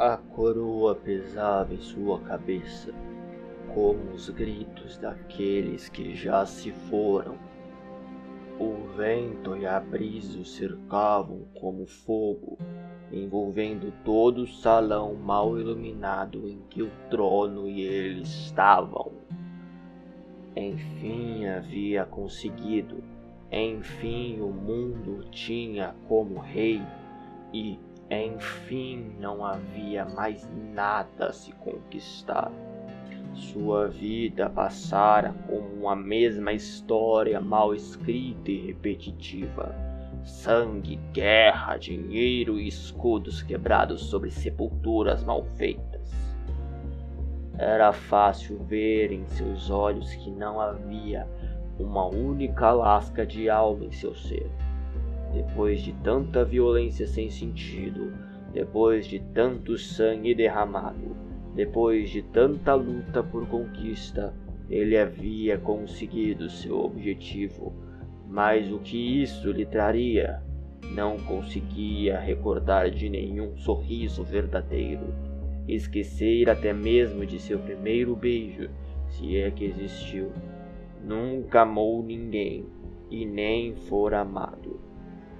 A coroa pesava em sua cabeça, como os gritos daqueles que já se foram. O vento e a brisa o cercavam como fogo, envolvendo todo o salão mal iluminado em que o trono e ele estavam. Enfim havia conseguido, enfim o mundo tinha como rei e enfim não havia mais nada a se conquistar. Sua vida passara como a mesma história mal escrita e repetitiva. Sangue, guerra, dinheiro e escudos quebrados sobre sepulturas mal feitas. Era fácil ver em seus olhos que não havia uma única lasca de alma em seu ser. Depois de tanta violência sem sentido, depois de tanto sangue derramado, depois de tanta luta por conquista, ele havia conseguido seu objetivo. Mas o que isso lhe traria? Não conseguia recordar de nenhum sorriso verdadeiro. Esquecer até mesmo de seu primeiro beijo, se é que existiu. Nunca amou ninguém e nem for amado.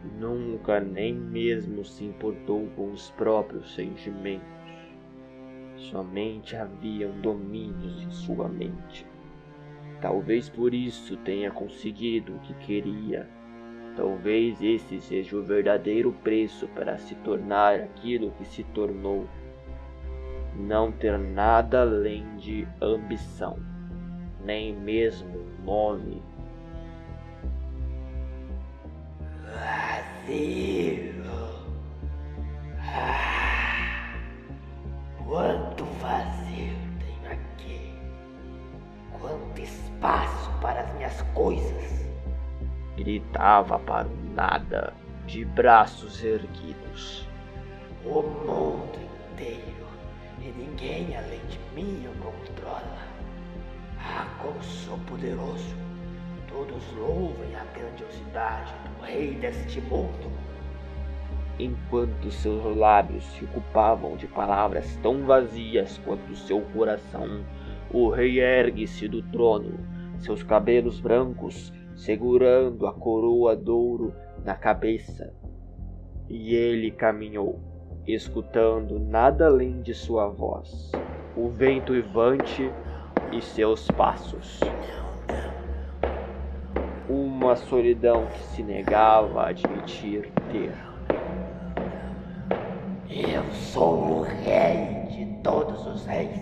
Nunca nem mesmo se importou com os próprios sentimentos. Somente haviam domínios em sua mente. Talvez por isso tenha conseguido o que queria. Talvez esse seja o verdadeiro preço para se tornar aquilo que se tornou. Não ter nada além de ambição, nem mesmo nome vazio. Ah, quanto vazio tenho aqui. Quanto espaço para as minhas coisas. Gritava para o nada, de braços erguidos. O mundo inteiro e ninguém além de mim o controla. Ah, como sou poderoso! Todos louvem a grandiosidade do rei deste mundo. Enquanto seus lábios se ocupavam de palavras tão vazias quanto seu coração, o rei ergue-se do trono, seus cabelos brancos segurando a coroa d'ouro na cabeça. E ele caminhou, escutando nada além de sua voz, o vento ivante e seus passos uma solidão que se negava a admitir ter. Eu sou o rei de todos os reis,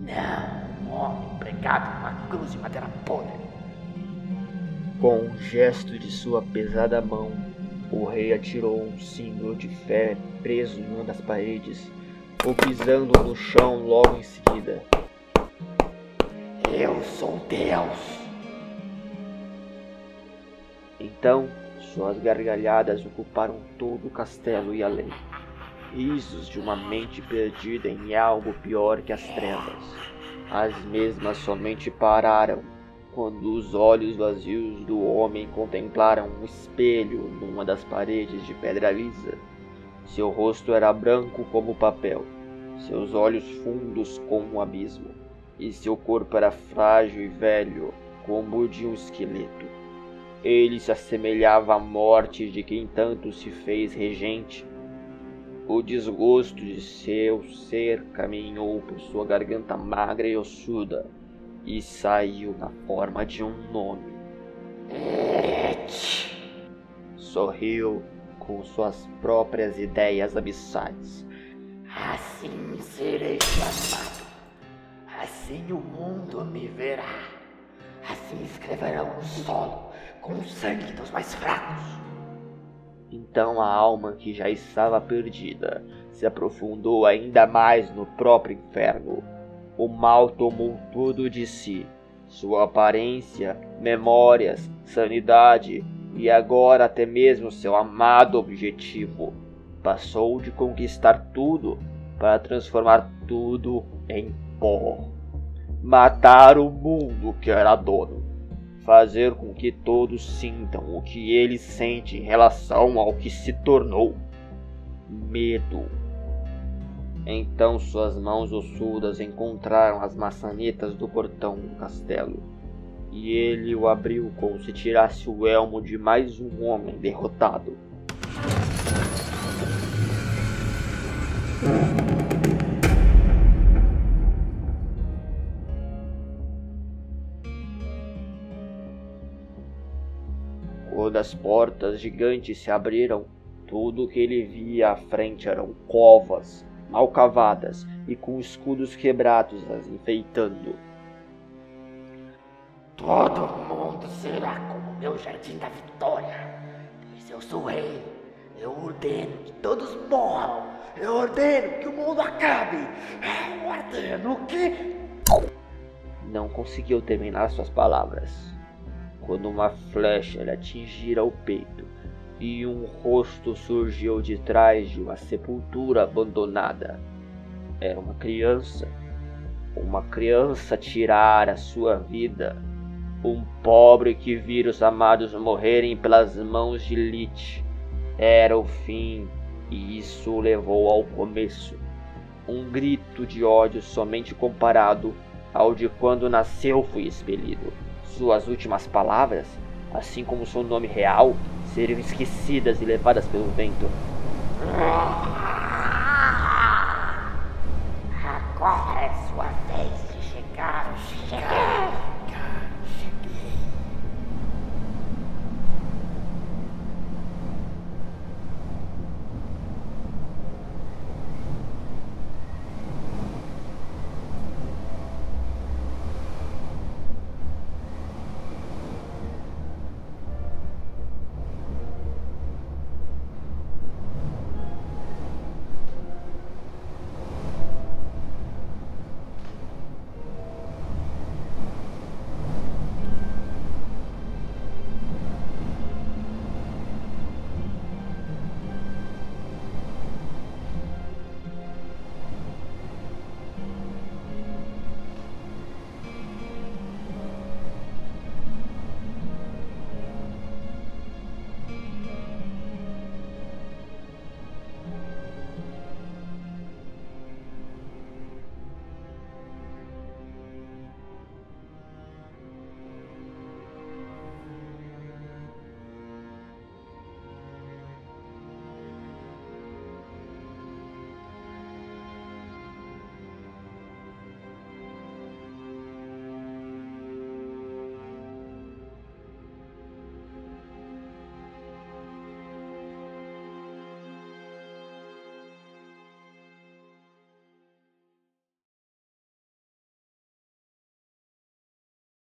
não um homem pregado numa cruz de madeira podre. Com um gesto de sua pesada mão, o rei atirou um símbolo de fé preso em uma das paredes, o pisando no chão logo em seguida. Eu sou Deus. Então, suas gargalhadas ocuparam todo o castelo e além. Risos de uma mente perdida em algo pior que as trevas. As mesmas somente pararam quando os olhos vazios do homem contemplaram um espelho numa das paredes de pedra lisa. Seu rosto era branco como papel, seus olhos fundos como um abismo, e seu corpo era frágil e velho, como o de um esqueleto. Ele se assemelhava à morte de quem tanto se fez regente. O desgosto de seu ser caminhou por sua garganta magra e ossuda e saiu na forma de um nome. Sorriu com suas próprias ideias abissais. Assim serei chamado. Assim o mundo me verá. Assim escreverão no solo com o sangue dos mais fracos. Então a alma que já estava perdida se aprofundou ainda mais no próprio inferno. O mal tomou tudo de si, sua aparência, memórias, sanidade e agora até mesmo seu amado objetivo. Passou de conquistar tudo para transformar tudo em pó. Matar o mundo que era dono fazer com que todos sintam o que ele sente em relação ao que se tornou medo. Então suas mãos ossudas encontraram as maçanetas do portão do castelo, e ele o abriu como se tirasse o elmo de mais um homem derrotado. As portas gigantes se abriram, tudo o que ele via à frente eram covas, mal cavadas e com escudos quebrados as enfeitando. Todo mundo será como meu jardim da vitória, pois eu sou rei. Eu ordeno que todos morram. Eu ordeno que o mundo acabe. Eu ordeno que. Não conseguiu terminar suas palavras quando uma flecha lhe atingira o peito e um rosto surgiu de trás de uma sepultura abandonada. Era uma criança. Uma criança tirara sua vida. Um pobre que vira os amados morrerem pelas mãos de Lich. Era o fim, e isso o levou ao começo. Um grito de ódio somente comparado ao de quando nasceu foi expelido. Suas últimas palavras, assim como seu nome real, seriam esquecidas e levadas pelo vento.